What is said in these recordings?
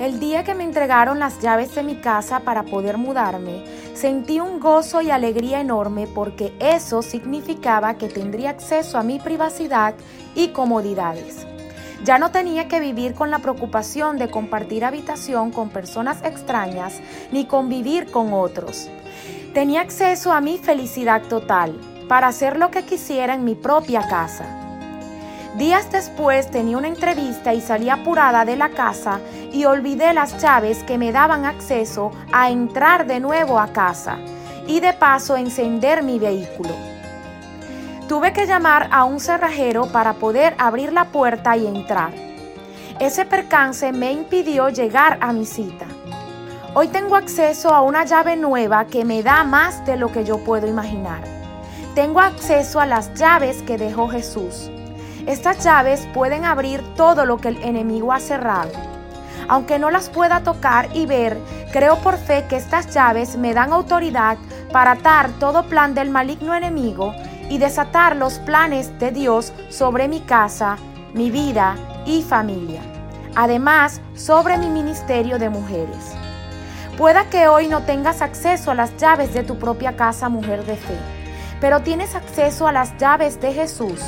El día que me entregaron las llaves de mi casa para poder mudarme, sentí un gozo y alegría enorme porque eso significaba que tendría acceso a mi privacidad y comodidades. Ya no tenía que vivir con la preocupación de compartir habitación con personas extrañas ni convivir con otros. Tenía acceso a mi felicidad total para hacer lo que quisiera en mi propia casa. Días después tenía una entrevista y salí apurada de la casa y olvidé las llaves que me daban acceso a entrar de nuevo a casa y de paso encender mi vehículo. Tuve que llamar a un cerrajero para poder abrir la puerta y entrar. Ese percance me impidió llegar a mi cita. Hoy tengo acceso a una llave nueva que me da más de lo que yo puedo imaginar. Tengo acceso a las llaves que dejó Jesús estas llaves pueden abrir todo lo que el enemigo ha cerrado. Aunque no las pueda tocar y ver, creo por fe que estas llaves me dan autoridad para atar todo plan del maligno enemigo y desatar los planes de Dios sobre mi casa, mi vida y familia. Además, sobre mi ministerio de mujeres. Pueda que hoy no tengas acceso a las llaves de tu propia casa, mujer de fe, pero tienes acceso a las llaves de Jesús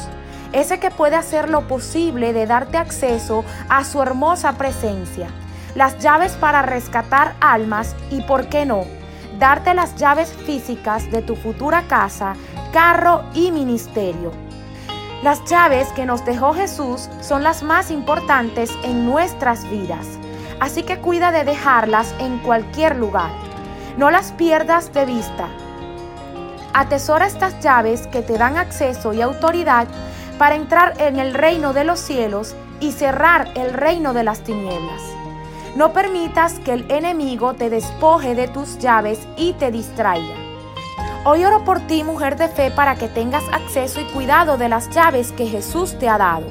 ese que puede hacer lo posible de darte acceso a su hermosa presencia, las llaves para rescatar almas y, ¿por qué no?, darte las llaves físicas de tu futura casa, carro y ministerio. Las llaves que nos dejó Jesús son las más importantes en nuestras vidas, así que cuida de dejarlas en cualquier lugar. No las pierdas de vista. Atesora estas llaves que te dan acceso y autoridad para entrar en el reino de los cielos y cerrar el reino de las tinieblas. No permitas que el enemigo te despoje de tus llaves y te distraiga. Hoy oro por ti, mujer de fe, para que tengas acceso y cuidado de las llaves que Jesús te ha dado.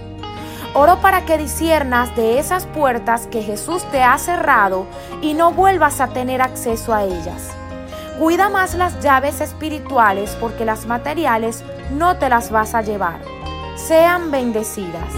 Oro para que disiernas de esas puertas que Jesús te ha cerrado y no vuelvas a tener acceso a ellas. Cuida más las llaves espirituales porque las materiales no te las vas a llevar sean bendecidas.